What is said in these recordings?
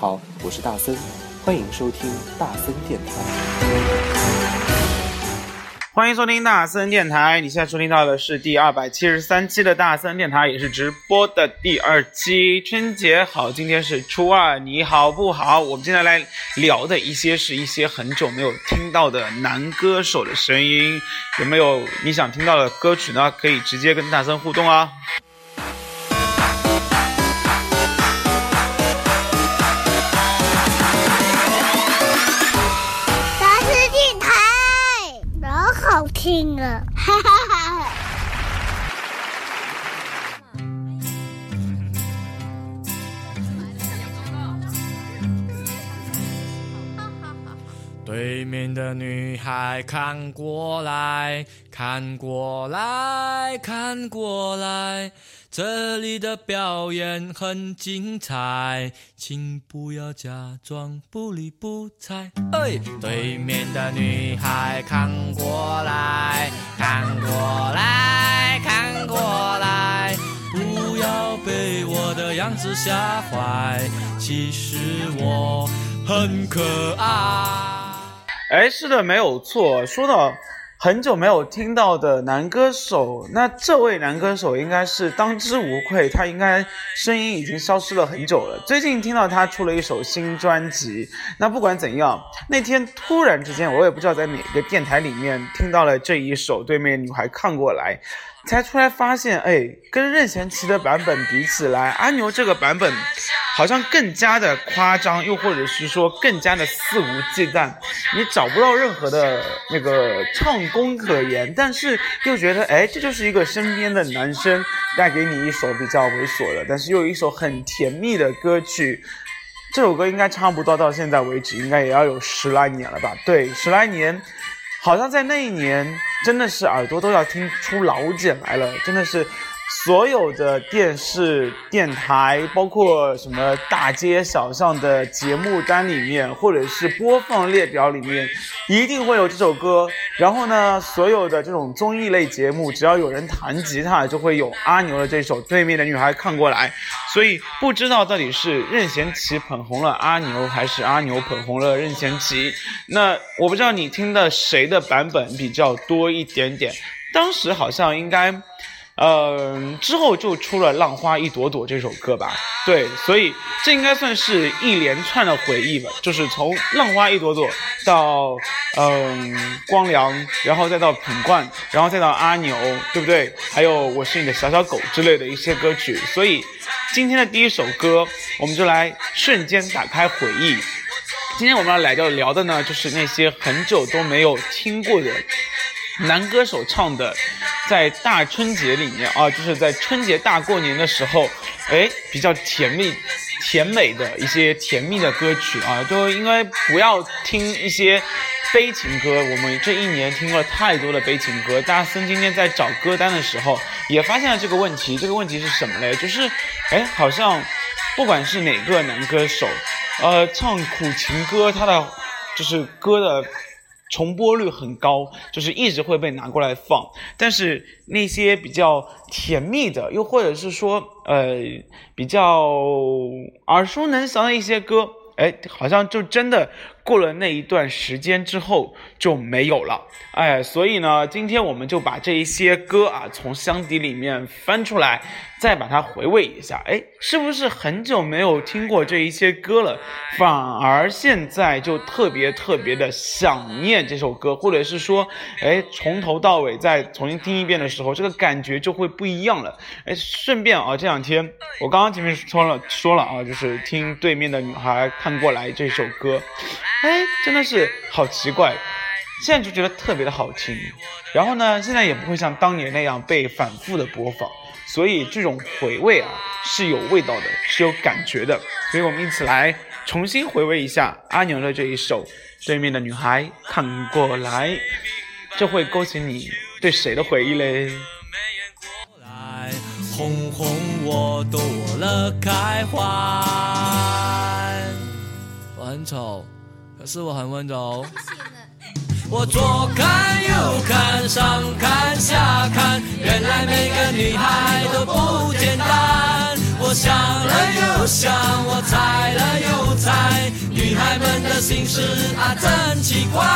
好，我是大森，欢迎收听大森电台。欢迎收听大森电台，你现在收听到的是第二百七十三期的大森电台，也是直播的第二期。春节好，今天是初二，你好不好？我们今天来聊的一些是一些很久没有听到的男歌手的声音，有没有你想听到的歌曲呢？可以直接跟大森互动啊。哈哈哈。对面的女孩看过来看过来看过来。这里的表演很精彩，请不要假装不理不睬。哎，对面的女孩看过来，看过来，看过来，不要被我的样子吓坏，其实我很可爱。哎，是的，没有错。说到。很久没有听到的男歌手，那这位男歌手应该是当之无愧，他应该声音已经消失了很久了。最近听到他出了一首新专辑，那不管怎样，那天突然之间，我也不知道在哪个电台里面听到了这一首《对面女孩看过来》。才出来发现，哎，跟任贤齐的版本比起来，阿牛这个版本好像更加的夸张，又或者是说更加的肆无忌惮，你找不到任何的那个唱功可言，但是又觉得，哎，这就是一个身边的男生带给你一首比较猥琐的，但是又一首很甜蜜的歌曲。这首歌应该差不多到现在为止，应该也要有十来年了吧？对，十来年。好像在那一年，真的是耳朵都要听出老茧来了，真的是。所有的电视、电台，包括什么大街小巷的节目单里面，或者是播放列表里面，一定会有这首歌。然后呢，所有的这种综艺类节目，只要有人弹吉他，就会有阿牛的这首《对面的女孩看过来》。所以不知道到底是任贤齐捧红了阿牛，还是阿牛捧红了任贤齐。那我不知道你听的谁的版本比较多一点点。当时好像应该。嗯，之后就出了《浪花一朵朵》这首歌吧，对，所以这应该算是一连串的回忆吧，就是从《浪花一朵朵》到嗯光良，然后再到品冠，然后再到阿牛，对不对？还有我是你的小小狗之类的一些歌曲，所以今天的第一首歌，我们就来瞬间打开回忆。今天我们要来聊聊的呢，就是那些很久都没有听过的。男歌手唱的，在大春节里面啊，就是在春节大过年的时候，哎，比较甜蜜、甜美的一些甜蜜的歌曲啊，都应该不要听一些悲情歌。我们这一年听了太多的悲情歌，大森今天在找歌单的时候也发现了这个问题。这个问题是什么嘞？就是，哎，好像不管是哪个男歌手，呃，唱苦情歌，他的就是歌的。重播率很高，就是一直会被拿过来放。但是那些比较甜蜜的，又或者是说，呃，比较耳熟能详的一些歌，哎，好像就真的过了那一段时间之后就没有了。哎，所以呢，今天我们就把这一些歌啊，从箱底里面翻出来。再把它回味一下，哎，是不是很久没有听过这一些歌了？反而现在就特别特别的想念这首歌，或者是说，哎，从头到尾再重新听一遍的时候，这个感觉就会不一样了。哎，顺便啊，这两天我刚刚前面说了说了啊，就是听对面的女孩看过来这首歌，哎，真的是好奇怪，现在就觉得特别的好听。然后呢，现在也不会像当年那样被反复的播放。所以这种回味啊是有味道的，是有感觉的。所以我们一起来重新回味一下阿牛的这一首《对面的女孩看过来》，这会勾起你对谁的回忆嘞？红红我朵了开花。我很丑，可是我很温柔。我左看右看，上看下看，原来每个女孩都不简单。我想了又想，我猜了又猜，女孩们的心事啊真奇怪。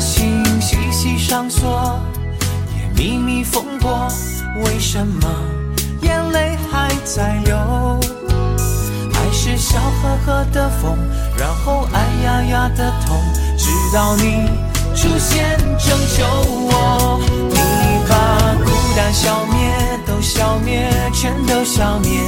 心细细上锁，也秘密缝过，为什么眼泪还在流？爱是笑呵呵的风，然后哎呀呀的痛，直到你出现拯救我。你把孤单消灭，都消灭，全都消灭。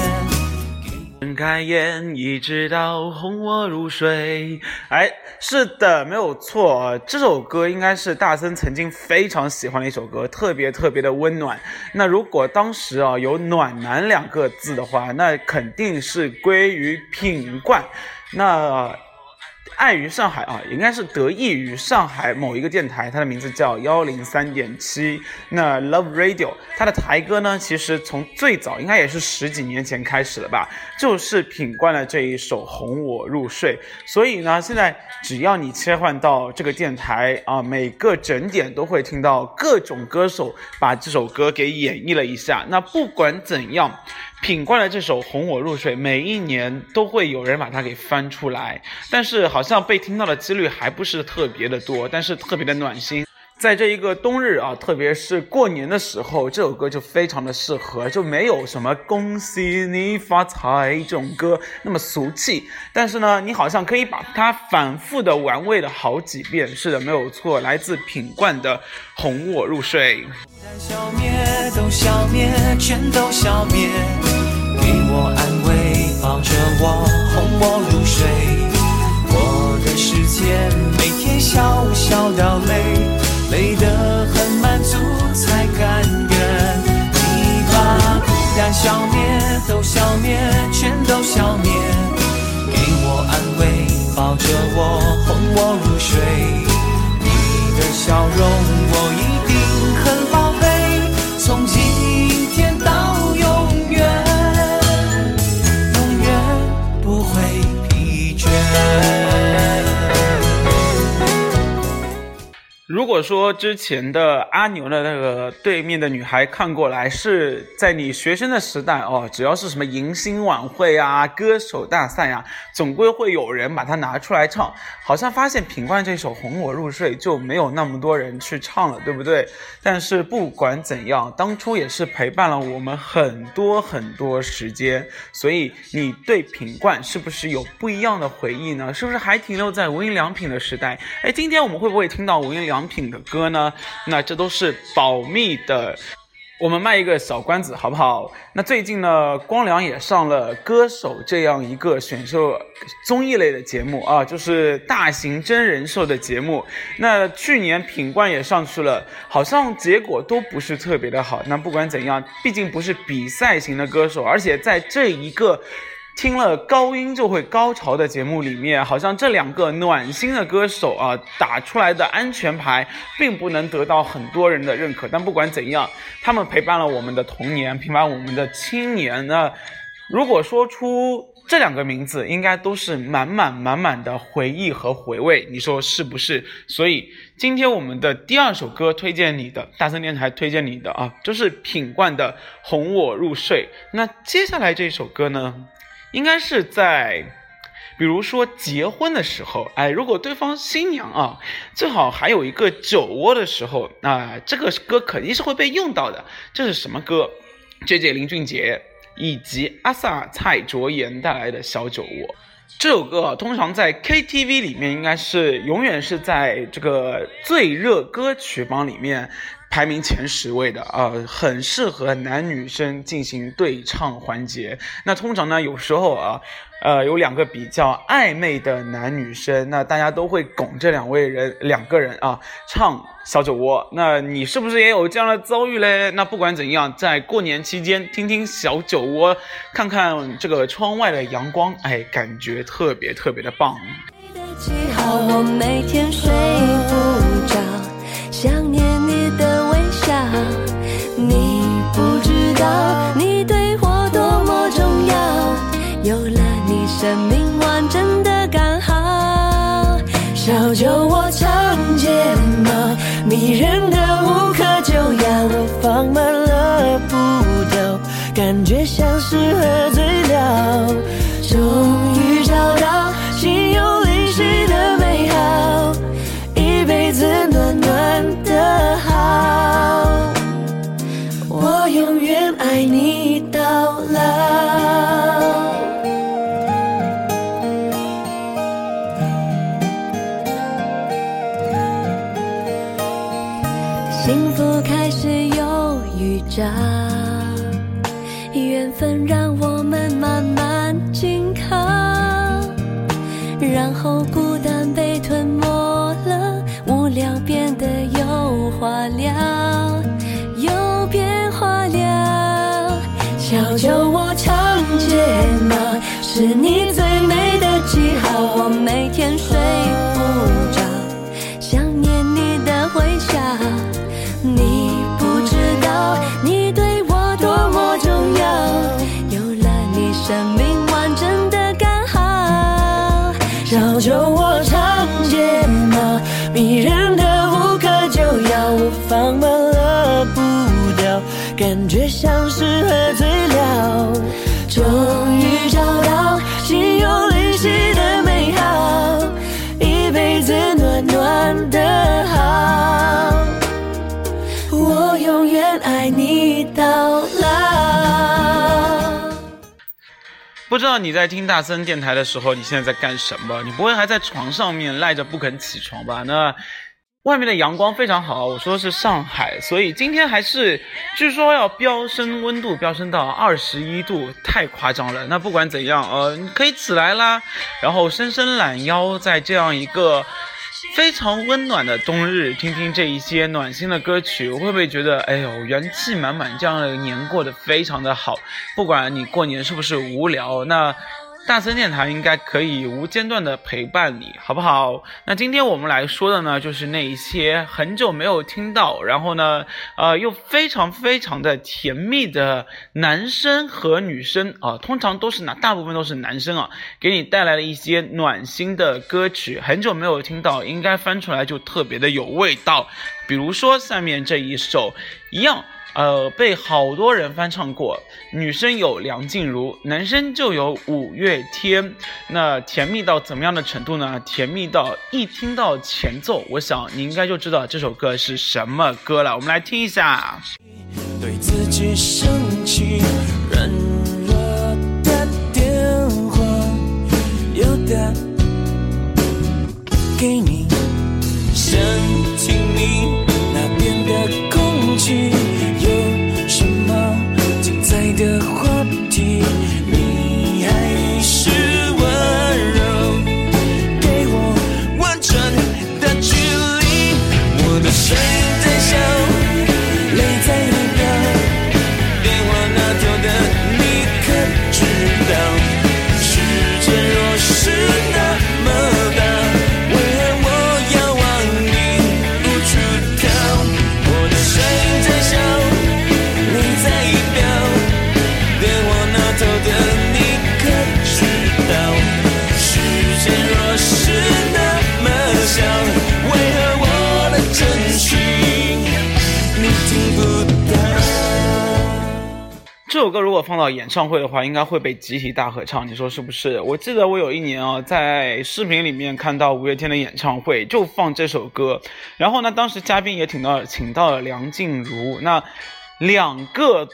睁开眼，一直到哄我入睡。哎，是的，没有错，这首歌应该是大森曾经非常喜欢的一首歌，特别特别的温暖。那如果当时啊有“暖男”两个字的话，那肯定是归于品冠。那。碍于上海啊，应该是得益于上海某一个电台，它的名字叫幺零三点七。那 Love Radio，它的台歌呢，其实从最早应该也是十几年前开始了吧，就是品冠了这一首《哄我入睡》。所以呢，现在只要你切换到这个电台啊，每个整点都会听到各种歌手把这首歌给演绎了一下。那不管怎样。品冠的这首《哄我入睡》，每一年都会有人把它给翻出来，但是好像被听到的几率还不是特别的多，但是特别的暖心。在这一个冬日啊，特别是过年的时候，这首歌就非常的适合，就没有什么恭喜你发财这种歌那么俗气，但是呢，你好像可以把它反复的玩味了好几遍。是的，没有错，来自品冠的《哄我入睡》。消灭都消灭，全都消灭。给我安慰，抱着我，哄我入睡。我的世界每天小小掉泪，累得很满足才甘愿。你把孤单消灭，都消灭，全都消灭。给我安慰，抱着我，哄我入睡。你的笑容我如果说之前的阿牛的那个对面的女孩看过来是在你学生的时代哦，只要是什么迎新晚会啊、歌手大赛啊，总归会有人把它拿出来唱。好像发现品冠这首《哄我入睡》就没有那么多人去唱了，对不对？但是不管怎样，当初也是陪伴了我们很多很多时间，所以你对品冠是不是有不一样的回忆呢？是不是还停留在无印良品的时代？哎，今天我们会不会听到无印良品的歌呢？那这都是保密的。我们卖一个小关子，好不好？那最近呢，光良也上了《歌手》这样一个选秀综艺类的节目啊，就是大型真人秀的节目。那去年品冠也上去了，好像结果都不是特别的好。那不管怎样，毕竟不是比赛型的歌手，而且在这一个。听了高音就会高潮的节目里面，好像这两个暖心的歌手啊打出来的安全牌，并不能得到很多人的认可。但不管怎样，他们陪伴了我们的童年，陪伴我们的青年。那如果说出这两个名字，应该都是满满满满的回忆和回味，你说是不是？所以今天我们的第二首歌推荐你的，大森电台推荐你的啊，就是品冠的《哄我入睡》。那接下来这首歌呢？应该是在，比如说结婚的时候，哎，如果对方新娘啊，正好还有一个酒窝的时候，那这个歌肯定是会被用到的。这是什么歌？J J 林俊杰以及阿 sa 蔡卓妍带来的小酒窝。这首歌，通常在 K T V 里面应该是永远是在这个最热歌曲榜里面。排名前十位的啊，很适合男女生进行对唱环节。那通常呢，有时候啊，呃，有两个比较暧昧的男女生，那大家都会拱这两位人两个人啊唱小酒窝。那你是不是也有这样的遭遇嘞？那不管怎样，在过年期间听听小酒窝，看看这个窗外的阳光，哎，感觉特别特别的棒。的记号我每天睡不着，想的。你不知道，你对我多么重要，有了你，生命完整的刚好。小酒窝长睫毛，迷人的无可救药，我放慢了步调，感觉像是喝醉了，长睫毛，迷人的无可救药。我放慢了步调，感觉像是喝醉了。终于不知道你在听大森电台的时候，你现在在干什么？你不会还在床上面赖着不肯起床吧？那。外面的阳光非常好，我说是上海，所以今天还是据说要飙升温度，飙升到二十一度，太夸张了。那不管怎样，呃，你可以起来啦，然后伸伸懒腰，在这样一个非常温暖的冬日，听听这一些暖心的歌曲，我会不会觉得，哎呦，元气满满，这样的年过得非常的好。不管你过年是不是无聊，那。大森电台应该可以无间断的陪伴你，好不好？那今天我们来说的呢，就是那一些很久没有听到，然后呢，呃，又非常非常的甜蜜的男生和女生啊，通常都是男，大部分都是男生啊，给你带来了一些暖心的歌曲，很久没有听到，应该翻出来就特别的有味道。比如说下面这一首，一样。呃，被好多人翻唱过。女生有梁静茹，男生就有五月天。那甜蜜到怎么样的程度呢？甜蜜到一听到前奏，我想你应该就知道这首歌是什么歌了。我们来听一下。对自己生气，人这首歌如果放到演唱会的话，应该会被集体大合唱，你说是不是？我记得我有一年啊，在视频里面看到五月天的演唱会，就放这首歌，然后呢，当时嘉宾也请到请到了梁静茹，那两个。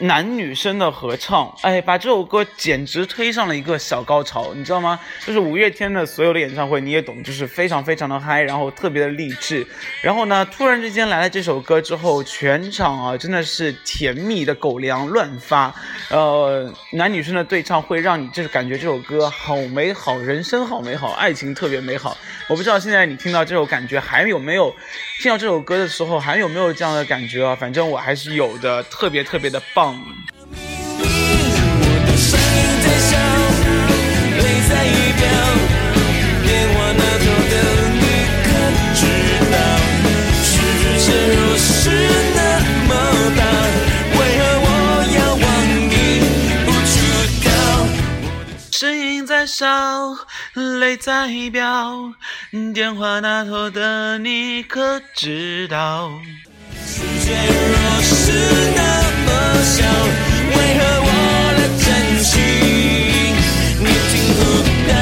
男女生的合唱，哎，把这首歌简直推上了一个小高潮，你知道吗？就是五月天的所有的演唱会，你也懂，就是非常非常的嗨，然后特别的励志。然后呢，突然之间来了这首歌之后，全场啊真的是甜蜜的狗粮乱发，呃，男女生的对唱会让你就是感觉这首歌好美好，人生好美好，爱情特别美好。我不知道现在你听到这首感觉还有没有，听到这首歌的时候还有没有这样的感觉啊？反正我还是有的，特别特别的棒。我的声音在笑，泪在飙。电话那头的你可知道，世界若是那么大，为何我要忘？你不知道，我的声音在笑，泪在飙。电话那头的你可知道？世界若是那么小，为何我的真心你听不到？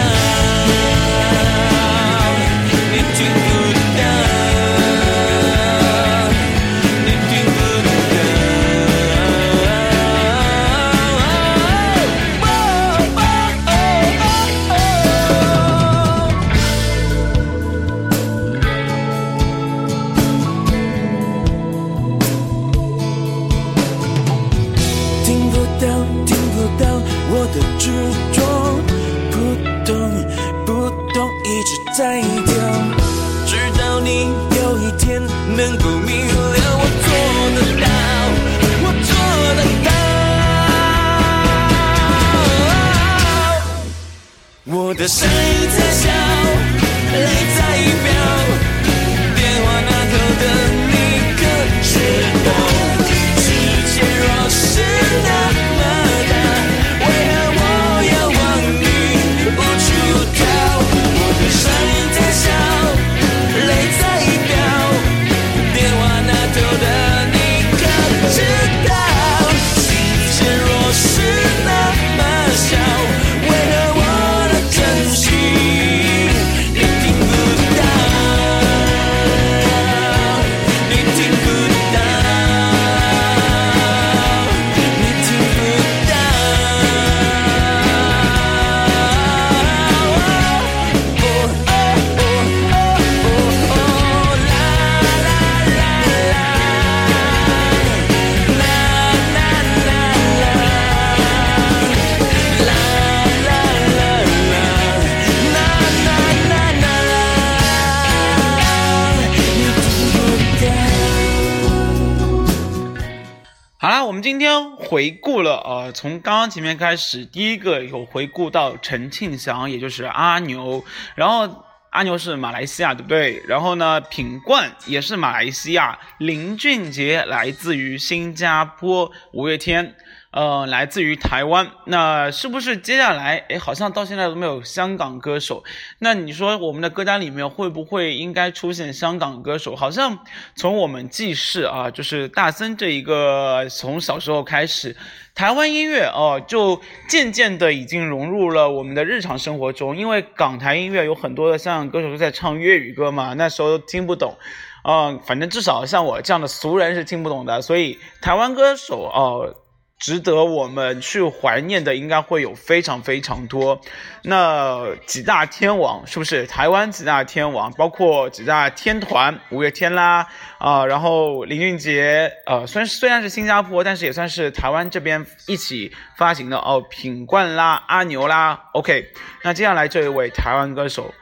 回顾了呃，从刚刚前面开始，第一个有回顾到陈庆祥，也就是阿牛，然后阿牛是马来西亚，对不对？然后呢，品冠也是马来西亚，林俊杰来自于新加坡，五月天。呃，来自于台湾，那是不是接下来，哎，好像到现在都没有香港歌手？那你说我们的歌单里面会不会应该出现香港歌手？好像从我们记事啊，就是大森这一个从小时候开始，台湾音乐哦，就渐渐的已经融入了我们的日常生活中。因为港台音乐有很多的香港歌手都在唱粤语歌嘛，那时候听不懂，啊，反正至少像我这样的俗人是听不懂的，所以台湾歌手哦。值得我们去怀念的应该会有非常非常多，那几大天王是不是台湾几大天王？包括几大天团，五月天啦，啊，然后林俊杰，呃，虽然虽然是新加坡，但是也算是台湾这边一起发行的哦。品冠啦，阿牛啦，OK。那接下来这一位台湾歌手，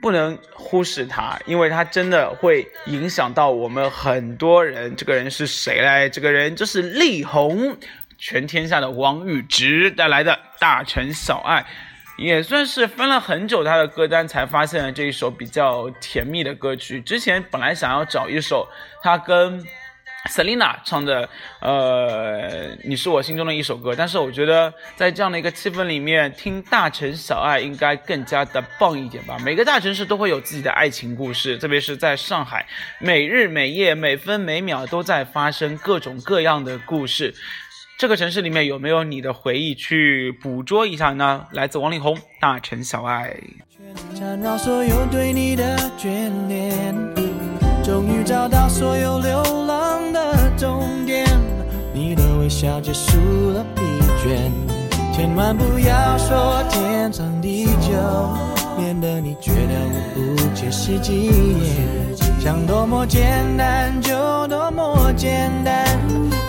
不能忽视他，因为他真的会影响到我们很多人。这个人是谁嘞？这个人就是力宏。全天下的王宇植带来的大城小爱，也算是翻了很久他的歌单，才发现了这一首比较甜蜜的歌曲。之前本来想要找一首他跟 Selina 唱的，呃，你是我心中的一首歌，但是我觉得在这样的一个气氛里面，听大城小爱应该更加的棒一点吧。每个大城市都会有自己的爱情故事，特别是在上海，每日每夜每分每秒都在发生各种各样的故事。这个城市里面有没有你的回忆去捕捉一下呢？来自王力宏《大城小爱》。缠绕所有对你的眷恋，终于找到所有流浪的终点。你的微笑结束了疲倦，千万不要说天长地久，免得你觉得我不切实际。想多么简单就多么简单。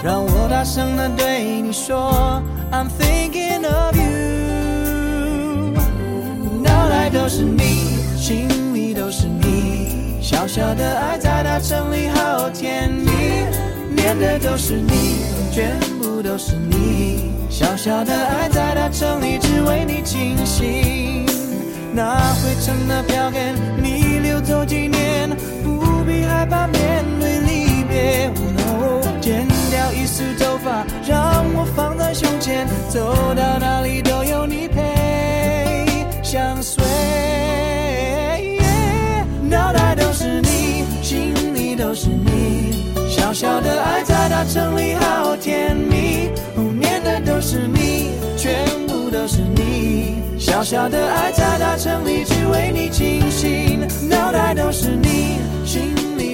让我大声地对你说，I'm thinking of you。脑袋都是你，心里都是你，小小的爱在大城里好甜蜜。念的都是你，全部都是你，小小的爱在大城里只为你倾心。那灰尘的票根，你走到哪里都有你陪，相随。脑袋都是你，心里都是你，小小的爱在大城里好甜蜜。念的都是你，全部都是你，小小的爱在大城里只为你倾心。脑袋都是你，心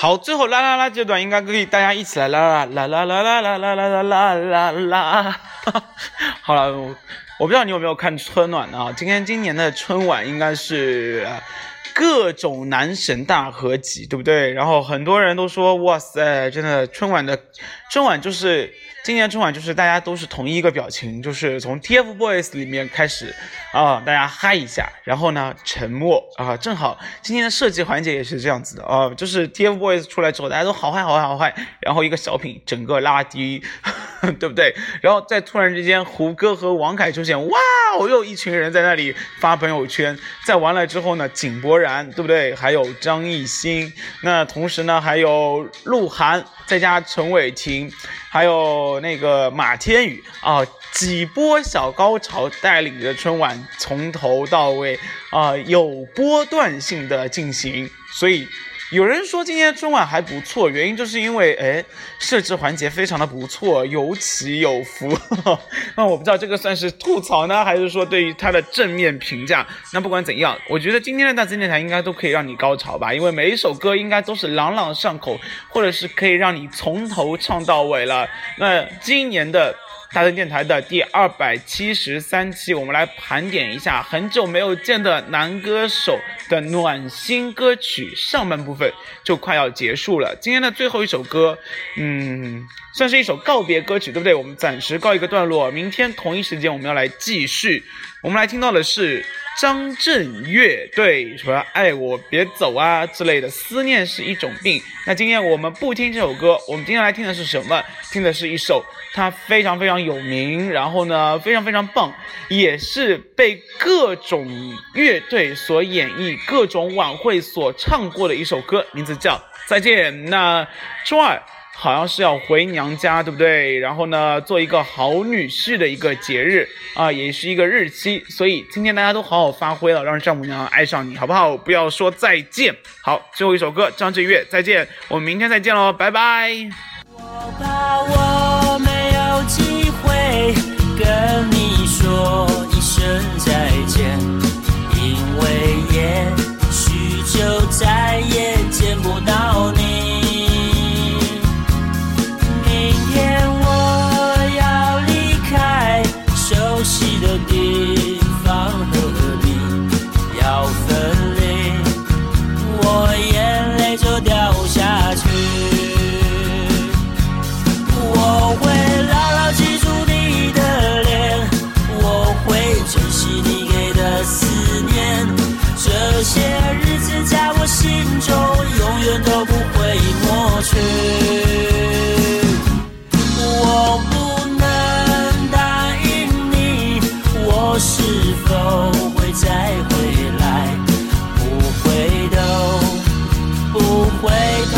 好，最后啦啦啦阶段应该可以大家一起来啦啦啦啦啦啦啦啦啦啦啦啦。好了，我不知道你有没有看春晚啊？今天今年的春晚应该是各种男神大合集，对不对？然后很多人都说，哇塞，真的春晚的春晚就是。今年春晚就是大家都是同一个表情，就是从 TFBOYS 里面开始啊，大家嗨一下，然后呢沉默啊，正好今天的设计环节也是这样子的啊，就是 TFBOYS 出来之后，大家都好嗨好嗨好嗨，然后一个小品整个拉低，对不对？然后再突然之间胡歌和王凯出现，哇，又一群人在那里发朋友圈，再完了之后呢，井柏然对不对？还有张艺兴，那同时呢还有鹿晗，再加陈伟霆。还有那个马天宇啊，几波小高潮带领着春晚从头到尾啊有波段性的进行，所以有人说今天春晚还不错，原因就是因为哎设置环节非常的不错，有起有伏。那我不知道这个算是吐槽呢，还是说对于他的正面评价？那不管怎样，我觉得今天的大森电台应该都可以让你高潮吧，因为每一首歌应该都是朗朗上口，或者是可以让你从头唱到尾了。那今年的大森电台的第二百七十三期，我们来盘点一下很久没有见的男歌手的暖心歌曲上半部分就快要结束了。今天的最后一首歌，嗯，算是一首告别歌曲，对不对？我们暂时告一个段落，明天同一时间我们要来继续。我们来听到的是。张震岳对什么爱我别走啊之类的，思念是一种病。那今天我们不听这首歌，我们今天来听的是什么？听的是一首他非常非常有名，然后呢非常非常棒，也是被各种乐队所演绎、各种晚会所唱过的一首歌，名字叫《再见》。那周二。好像是要回娘家，对不对？然后呢，做一个好女婿的一个节日啊，也是一个日期。所以今天大家都好好发挥了，让丈母娘爱上你，好不好？不要说再见。好，最后一首歌，张震岳，再见。我们明天再见喽，拜拜。我怕我没有机会回头